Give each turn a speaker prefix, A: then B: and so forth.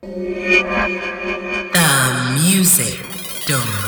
A: The Music
B: door.